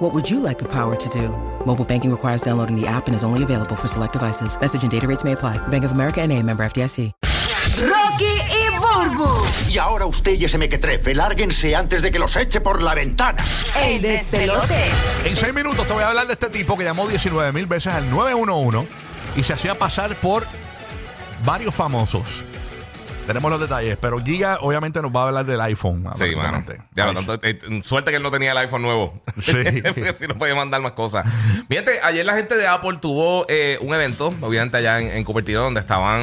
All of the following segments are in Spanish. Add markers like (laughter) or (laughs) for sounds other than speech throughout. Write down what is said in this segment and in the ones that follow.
What would you like the power to do? Mobile banking requires downloading the app and is only available for select devices. Message and data rates may apply. Bank of America and a member FDIC. Rocky y Burbu, Y ahora usted y ese mequetrefe, lárguense antes de que los eche por la ventana. el despelote. En seis minutos te voy a hablar de este tipo que llamó 19 mil veces al 911 y se hacía pasar por varios famosos. Tenemos los detalles, pero Giga obviamente nos va a hablar del iPhone. Sí, mano. Ya, Ay, tanto- eh, suerte que él no tenía el iPhone nuevo. Sí. (laughs) Porque si no podía mandar más cosas. Fíjate, ayer la gente de Apple tuvo eh, un evento, obviamente allá en, en Cupertino, donde estaban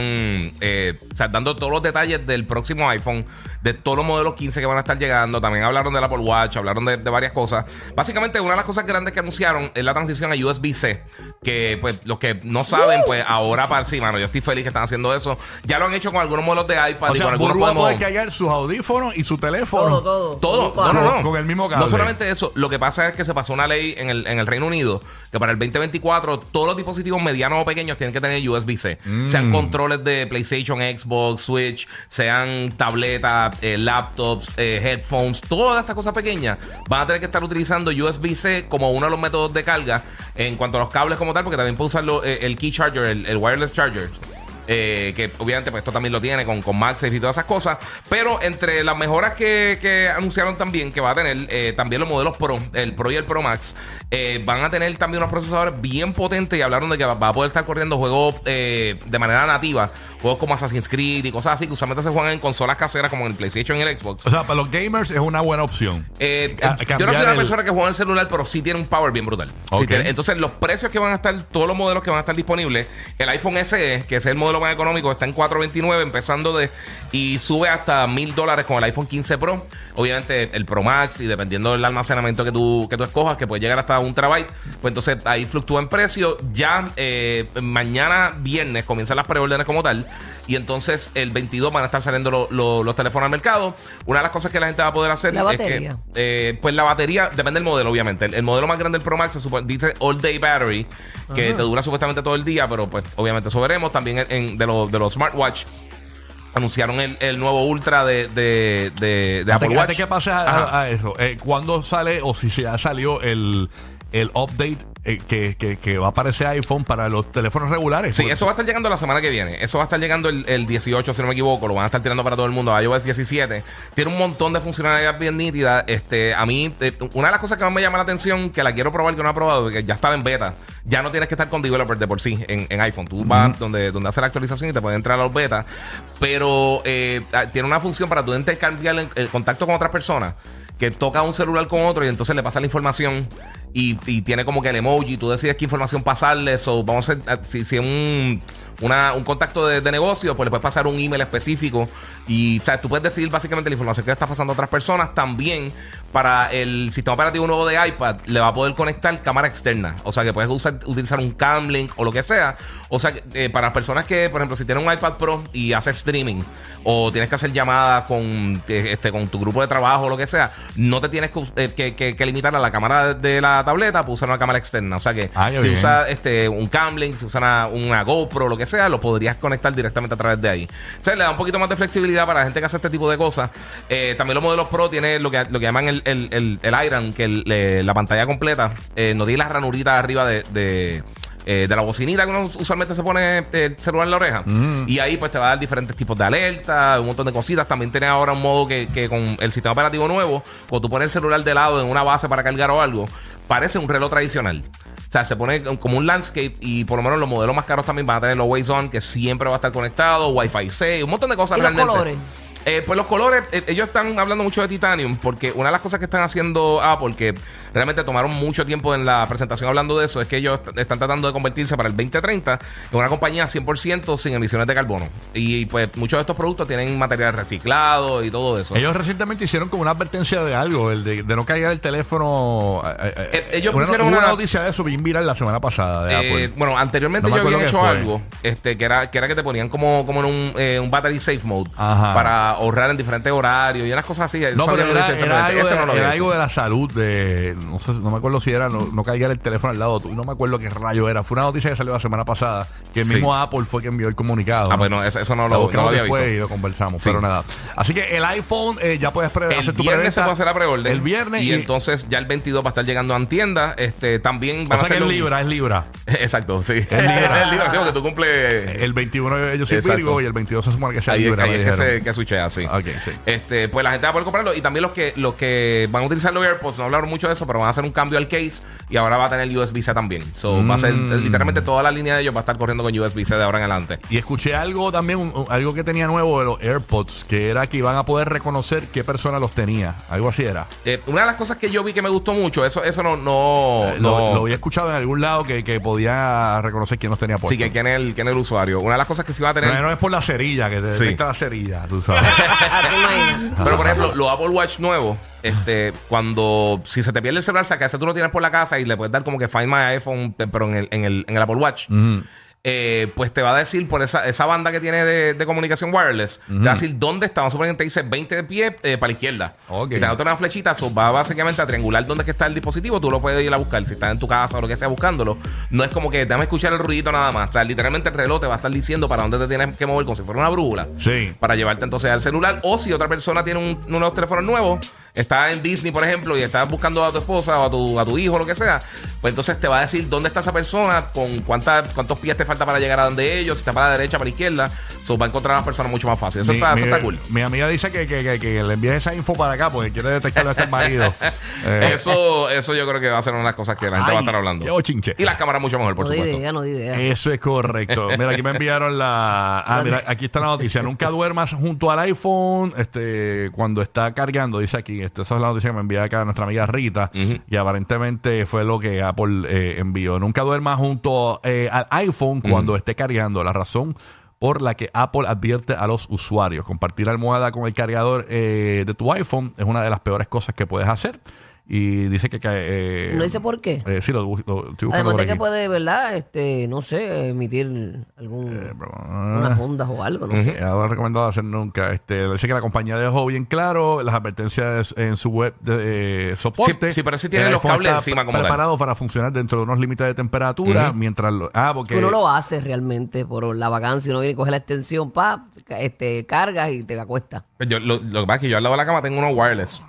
eh, o sea, dando todos los detalles del próximo iPhone, de todos los modelos 15 que van a estar llegando. También hablaron del Apple Watch, hablaron de, de varias cosas. Básicamente, una de las cosas grandes que anunciaron es la transición a USB-C. Que, pues, los que no saben, pues ahora para sí, mano. Yo estoy feliz que están haciendo eso. Ya lo han hecho con algunos modelos de iPad O y sea, con algunos va a poder cargar sus audífonos y su teléfono. Todo, todo. todo, no, no, no. Con el mismo cable. No solamente eso, lo que pasa es que se pasó una ley en el, en el Reino Unido que para el 2024 todos los dispositivos medianos o pequeños tienen que tener USB-C. Mm. Sean controles de PlayStation, Xbox, Switch, sean tabletas, eh, laptops, eh, headphones, todas estas cosas pequeñas van a tener que estar utilizando USB-C como uno de los métodos de carga en cuanto a los cables como tal, porque también puede usarlo eh, el key charger, el, el wireless charger. Que obviamente pues esto también lo tiene con, con MagSafe y todas esas cosas. Pero entre las mejoras que, que anunciaron también que va a tener, también los modelos Pro, el Pro y el Pro Max, van a tener también unos procesadores bien potentes y hablaron de que va, va a poder estar corriendo juegos de manera nativa, juegos como Assassin's Creed y cosas así que usualmente se juegan en consolas caseras como en el PlayStation y el Xbox. O sea, para los gamers es una buena opción. Eh, Ca- yo no soy una el- persona que juega en el celular, pero sí tiene un power bien brutal. Sí Ok. tiene- entonces, los precios que van a estar, todos los modelos que van a estar disponibles, el iPhone SE, que es el modelo más económico, está en 429, empezando de. y sube hasta mil dólares con el iPhone 15 Pro. Obviamente, el Pro Max, y dependiendo del almacenamiento que tú, que tú escojas, que puede llegar hasta un terabyte, pues entonces ahí fluctúa en precio. Ya eh, mañana, viernes, comienzan las preórdenes como tal. Y entonces el 22 van a estar saliendo lo- lo- los teléfonos al mercado. Una de las cosas que la gente va a poder hacer La es que eh, pues la batería depende del modelo, obviamente. El, el modelo más grande del Pro Max se supo- dice All Day Battery, que te dura supuestamente todo el día, pero pues obviamente eso veremos. También en, en- de, los de los smartwatch anunciaron el, el nuevo Ultra de, de, de, de Apple Watch. que pase a, Ajá. a eso, eh, ¿cuándo sale o si ya salió el, el update eh, que, que, que va a aparecer iPhone para los teléfonos regulares? Sí, eso va a estar llegando la semana que viene. Eso va a estar llegando el, el 18, si no me equivoco. Lo van a estar tirando para todo el mundo. a iOS 17. Tiene un montón de funcionalidades bien nítidas. Este, a mí, eh, una de las cosas que más me llama la atención, que la quiero probar, que no he probado, porque ya estaba en beta. Ya no tienes que estar con developer de por sí en, en iPhone. Tú vas donde, donde hace la actualización y te puede entrar a los betas. Pero eh, ah, tiene una función para tú intercambiar el, el contacto con otras personas que toca un celular con otro y entonces le pasa la información y, y tiene como que el emoji, tú decides qué información pasarle, o vamos a si, si un, un contacto de, de negocio, pues le puedes pasar un email específico y o tú puedes decidir básicamente la información que está pasando a otras personas. También para el sistema operativo nuevo de iPad le va a poder conectar cámara externa, o sea que puedes usar, utilizar un cam link o lo que sea. O sea, eh, para personas que, por ejemplo, si tienes un iPad Pro y haces streaming o tienes que hacer llamadas con, eh, este, con tu grupo de trabajo o lo que sea, no te tienes que, eh, que- limitar a la cámara de la tableta para usar una cámara externa. O sea que Ah, si bien. usas este, un Camlink, si usas una, una GoPro, lo que sea, lo podrías conectar directamente a través de ahí. Entonces le da un poquito más de flexibilidad para la gente que hace este tipo de cosas. Eh, también los modelos Pro tienen lo que, lo que llaman el, el, el, el Iron, que le- la pantalla completa eh, no tiene las ranuritas arriba de, de, eh, de la bocinita que uno usualmente se pone el celular en la oreja. Y ahí pues te va a dar diferentes tipos de alerta, un montón de cositas. También tiene ahora un modo que, que con el sistema operativo nuevo, cuando tú pones el celular de lado en una base para cargar o algo, parece un reloj tradicional. O sea, se pone como un landscape y por lo menos los modelos más caros también van a tener los Waze On, que siempre va a estar conectado, Wi-Fi 6, un montón de cosas ¿Y los realmente. colores? Eh, pues los colores, eh, ellos están hablando mucho de Titanium porque una de las cosas que están haciendo Apple, que realmente tomaron mucho tiempo en la presentación hablando de eso, es que ellos est- están tratando de convertirse para el 2030 en una compañía 100% sin emisiones de carbono. Y pues muchos de estos productos tienen material reciclado y todo eso. Ellos recientemente hicieron como una advertencia de algo, el de, de no caer el teléfono. eh, eh, ellos una, pusieron una una- noticia de eso bien viral la semana pasada de Apple. bueno, anteriormente No yo habían hecho fue. algo este, que, era, que era que te ponían como, como en un, eh, un battery safe mode Ajá. para ahorrar en diferentes horarios y unas cosas así. No, pero era, algo, de, no lo era había algo hecho. de la salud, de no sé, no me acuerdo si era no, no caiga el teléfono al lado, no me acuerdo qué rayo era. Fue una noticia que salió la semana pasada, que el Sí. mismo Apple fue que envió el comunicado. Ah, pues no, eso, eso no lo, lo había después visto. y lo conversamos, Sí. pero nada. Así que el iPhone eh, ya puedes El hacer tu viernes se puede hacer la preorden. El viernes Y, entonces ya el 22 va a estar llegando a tiendas. Este, también o van a sea que hacer es un- Libra, es Libra. (laughs) Exacto, sí. Es Libra. (laughs) el Libra, sí, porque tú cumples. El 21 yo soy. Virgo y el 22 se supone que sea es- Libra. ahí es que se que switchea, sí. Ok, sí. Este, pues la gente va a poder comprarlo. Y también los que, los que van a utilizar los AirPods, no hablaron mucho de eso, pero van a hacer un cambio al case y ahora va a tener USB-C también. So, va a ser Mm. literalmente toda la línea de ellos va a estar corriendo con USB-C de ahora en adelante. Y escuché algo también, un- algo que tenía nuevo de los AirPods, que era que iban a poder reconocer qué persona los tenía. Algo así era. Eh, una de las cosas que yo vi que me gustó mucho, eso, eso no, no, Eh, lo, no- lo había escuchado en algún lado que, que podía reconocer quién los tenía puestos. Sí, que quién es el, quién el usuario. Una de las cosas que sí va a tener. no, no es por la cerilla, que te Sí. detecta la cerilla, tú sabes. Pero por ejemplo, los Apple Watch nuevos, este, cuando si se te pierde el celular, o sea, que ese tú lo tienes por la casa y le puedes dar como que Find My iPhone, pe- pero en el, en el, en el Apple Watch. Eh, pues te va a decir por esa, esa banda que tiene de, de comunicación wireless, te va a decir dónde está. Vamos a suponer que te dice 20 de pie eh, para la izquierda. Ok. Y te da otra una flechita, so, va básicamente a triangular dónde es que está el dispositivo. Tú lo puedes ir a buscar. Si estás en tu casa o lo que sea buscándolo, no es como que déjame escuchar el ruidito nada más. O sea, literalmente el reloj te va a estar diciendo para dónde te tienes que mover como si fuera una brújula Sí. para llevarte entonces al celular. O si otra persona tiene un, uno de los teléfonos nuevos, está en Disney, por ejemplo, y estás buscando a tu esposa o a tu, a tu hijo, lo que sea, pues entonces te va a decir dónde está esa persona, con cuánta, cuántos pies te falta para llegar a donde ellos, si está para la derecha, para la izquierda. So, va a encontrar a las personas mucho más fácil. Eso, Mi- está, eso mi- está cool. Mi amiga dice que, que, que, que le envíes esa info para acá porque quiere detectarlo a este marido. (laughs) Eh, Eso, eso yo creo que va a ser una de las cosas que la gente ay, va a estar hablando. qué bochinche. Y las cámaras mucho mejor, por No supuesto. idea, no idea. Eso es correcto. Mira, aquí me enviaron la. Ah, mira, aquí está la noticia. Nunca duermas junto al iPhone este, cuando está cargando, dice aquí. Este, esa es la noticia que me envía acá nuestra amiga Rita. Y aparentemente fue lo que Apple eh, envió. Nunca duermas junto eh, al iPhone cuando esté cargando. La razón por la que Apple advierte a los usuarios. Compartir almohada con el cargador eh, de tu iPhone es una de las peores cosas que puedes hacer. Y dice que... que, eh, No dice por qué. eh, sí, lo, lo- estoy buscando Además por de que aquí. puede, ¿verdad? Este, no sé, emitir algún Eh, pero- unas ondas o algo, no Sí, sé. no he recomendado hacer nunca. Este, dice que la compañía dejó bien claro las advertencias en su web de eh, soporte. Sí, sí, pero sí tiene El los cables está encima como tal. preparado para funcionar dentro de unos límites de temperatura mientras lo, ah porque Uno lo hace realmente por la vacancia. Uno viene y coge la extensión, pa, ca- este, cargas y te acuesta. Yo, lo, lo que pasa es que yo al lado de la cama tengo unos wireless.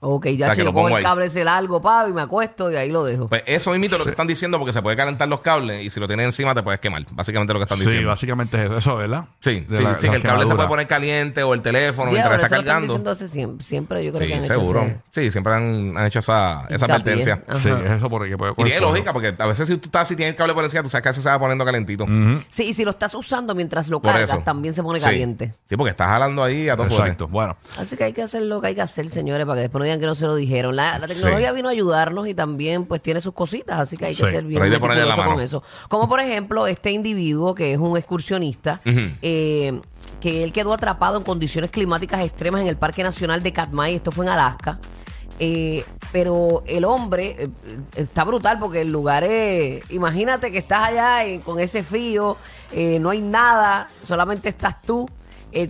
Ok, ya O sea, que lo yo pongo el ahí. cable ese largo, pa, y me acuesto y ahí lo dejo. Pues eso mismo es lo que están diciendo porque se puede calentar los cables y si lo tienes encima te puedes quemar. Básicamente lo que están sí, diciendo. básicamente es eso, eso, ¿verdad? Sí, De sí, la- sí, que el cable se puede poner caliente o el teléfono mientras está eso lo están cargando. diciendo hace siempre, siempre yo creo que Sí, han seguro. hecho ese- Sí, siempre han, han hecho esa, esa Hincapié. advertencia. Ajá. Sí, es eso porque puede Y tiene lógica porque a veces si tú estás si tienes el cable por encima, tú sabes que a veces se va poniendo calentito. Sí, y si lo estás usando mientras lo Por cargas, eso. también se pone Sí. caliente. Sí, porque estás jalando ahí a todo fuerte. Exacto. Bueno, Así que hay que hacer lo que hay que hacer, señores, para que después no digan que no se lo dijeron. La, la tecnología vino a ayudarnos y también pues tiene sus cositas, así que hay que Sí, ser bien hay meticuloso con mano. eso. Como por ejemplo este individuo que es un excursionista, eh, que él quedó atrapado en condiciones climáticas extremas en el Parque Nacional de Katmai, esto fue en Alaska. Eh, pero el hombre eh, está brutal porque el lugar es. Imagínate que estás allá eh, con ese frío, no hay nada, solamente estás tú.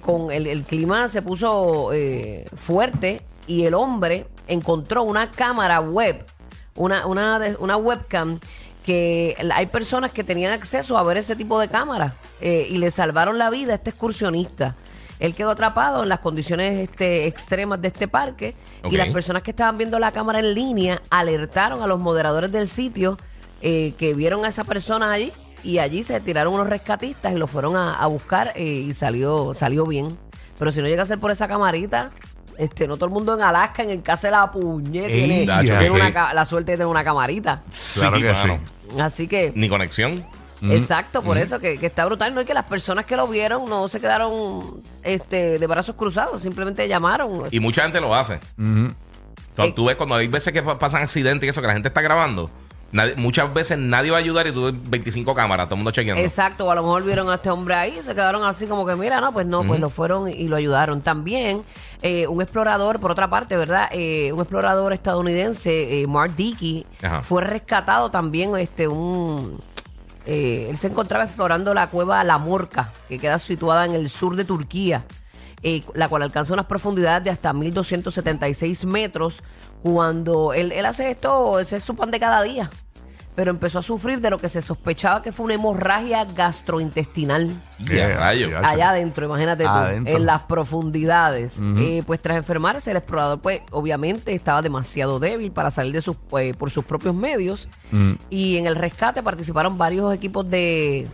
con el, el clima se puso fuerte y el hombre encontró una cámara web, una, una, una webcam que hay personas que tenían acceso a ver ese tipo de cámaras eh, y le salvaron la vida a este excursionista. Él quedó atrapado en las condiciones este, extremas de este parque y las personas que estaban viendo la cámara en línea alertaron a los moderadores del sitio eh, que vieron a esa persona allí y allí se tiraron unos rescatistas y lo fueron a, a buscar eh, y salió, salió bien. Pero si no llega a ser por esa camarita, este, no todo el mundo en Alaska, en el casa de la puñeta, Ey, tiene, ya. tiene una Sí. ca- la suerte de tener una camarita. Claro que mano. sí. Así que Ni conexión. Exacto, por eso que, que está brutal. No es que las personas que lo vieron no se quedaron este, de brazos cruzados, simplemente llamaron. Y mucha gente lo hace. Ujú. Tú, Eh. tú ves cuando hay veces que pa- pasan accidentes y eso, que la gente está grabando. Nadie- muchas veces nadie va a ayudar y tú ves 25 cámaras, todo el mundo chequeando. Exacto, o a lo mejor vieron a este hombre ahí y se quedaron así como que, mira, no, pues no, pues lo fueron y lo ayudaron. También eh, un explorador, por otra parte, ¿verdad? Eh, un explorador estadounidense, eh, Mark Dickey, Ajá. fue rescatado también, este, un... eh, él se encontraba explorando la cueva La Morca, que queda situada en el sur de Turquía, eh, la cual alcanza unas profundidades de hasta 1276 metros. Cuando él, él hace esto, ese es su pan de cada día. Pero empezó a sufrir de lo que se sospechaba que fue una hemorragia gastrointestinal. Allá adentro, imagínate tú, Adentro. en las profundidades. Eh, pues tras enfermarse, el explorador, pues obviamente estaba demasiado débil para salir de sus, pues, por sus propios medios. Y en el rescate participaron varios equipos de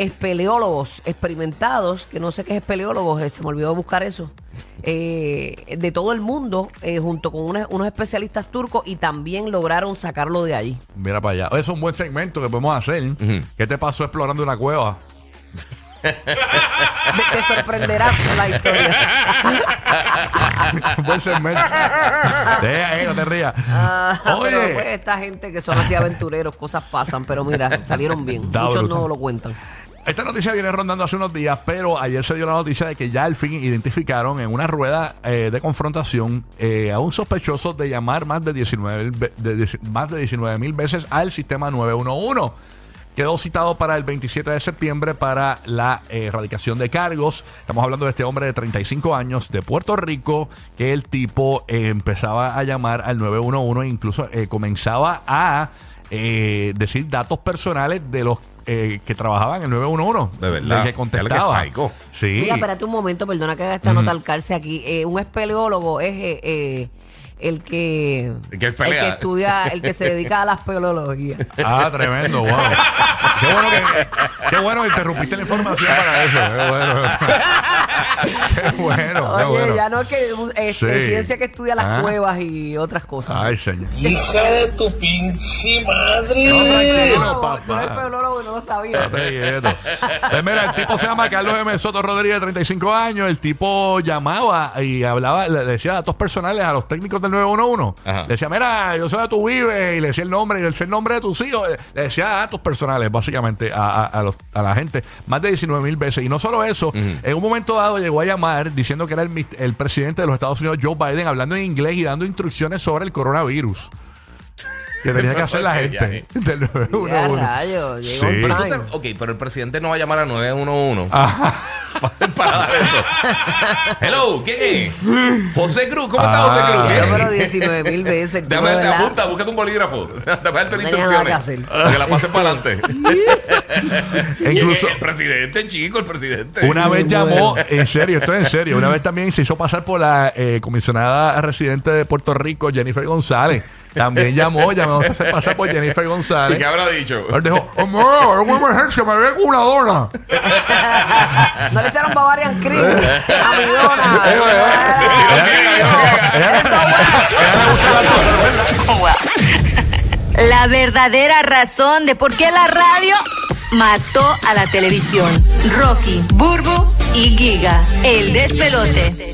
espeleólogos experimentados, que no sé qué es espeleólogos, eh, se me olvidó buscar eso, eh, de todo el mundo, eh, junto con unos, unos especialistas turcos, y también lograron sacarlo de allí. Mira para allá. Eso es un buen segmento que podemos hacer. ¿Qué te pasó explorando una cueva? Te te sorprenderás con la historia. un (laughs) buen segmento. Deja, eh, no te rías. Ah, Oye. pero pues esta gente que son así aventureros, cosas pasan, pero mira, salieron bien. Está Muchos brutal. no lo cuentan. Esta noticia viene rondando hace unos días, pero ayer se dio la noticia de que ya al fin identificaron en una rueda eh, de confrontación eh, a un sospechoso de llamar más de 19 mil ve- de- de- más de 19 mil veces al sistema 911. Quedó citado para el 27 de septiembre para la erradicación de cargos. Estamos hablando de este hombre de 35 años de Puerto Rico, que el tipo eh, empezaba a llamar al 911 e incluso comenzaba a decir datos personales de los eh, que trabajaban en el 911. De verdad. Que que contestaba. es psycho. Sí. Mira, espérate un momento, perdona que haga esta nota al calce aquí. Eh, un espeleólogo es eh, eh, el que El que pelea. estudia, el que se dedica a la espeleología. (laughs) Ah, tremendo, wow. qué bueno que qué bueno que interrumpiste la información para eso. Qué bueno. (laughs) bueno, Oye, bueno. ya no es que este, Sí. ciencia que estudia las Ah. cuevas y otras cosas. Ay, señor. Hija de tu pinche madre. No, tranquilo, no, tú eres papá. espeleólogo y no lo sabías. Quieto. Pues mira, el tipo se llama Carlos M. Soto Rodríguez, de 35 años. El tipo llamaba y hablaba, le decía datos personales a los técnicos del 911. Ajá. Le decía, mira, yo soy de tu vive, y le decía el nombre, y le decía el nombre de tus hijos. Le decía datos personales, básicamente, a, a- a los- a la gente. Más de 19 mil veces. Y no solo eso, en un momento dado llegó a llamar diciendo que era el, el presidente de los Estados Unidos, Joe Biden, hablando en inglés y dando instrucciones sobre el coronavirus. Que tenía que (laughs) hacer la gente del Ya 911. rayos, llegó Sí. un Pero tú te- ok, pero el presidente no va a llamar a 911 Ajá. (laughs) para dar eso. (laughs) Hello, ¿quién es? José Cruz, ¿cómo está Ah. José Cruz? Yo, pero 19 mil veces. el tipo Déjame te verdad. apunta, búscate un bolígrafo. Déjame darte No las tenía nada que instrucciones. hacer. Que la pases para adelante. E incluso el presidente, chico, el presidente. una vez llamó, en serio, esto es en serio, una vez también se hizo pasar por la eh, comisionada residente de Puerto Rico, Jennifer González. También llamó, llamó a hacer pasar por Jennifer ¿Y González. qué habrá dicho? Él dijo, "Amor, es una emergencia, me ve con una dona. (laughs) No le echaron Bavarian Cream a mi dona. Eh, Eso, La verdadera razón de por qué la radio mató a la televisión. Rocky, Burbu y Giga. El despelote.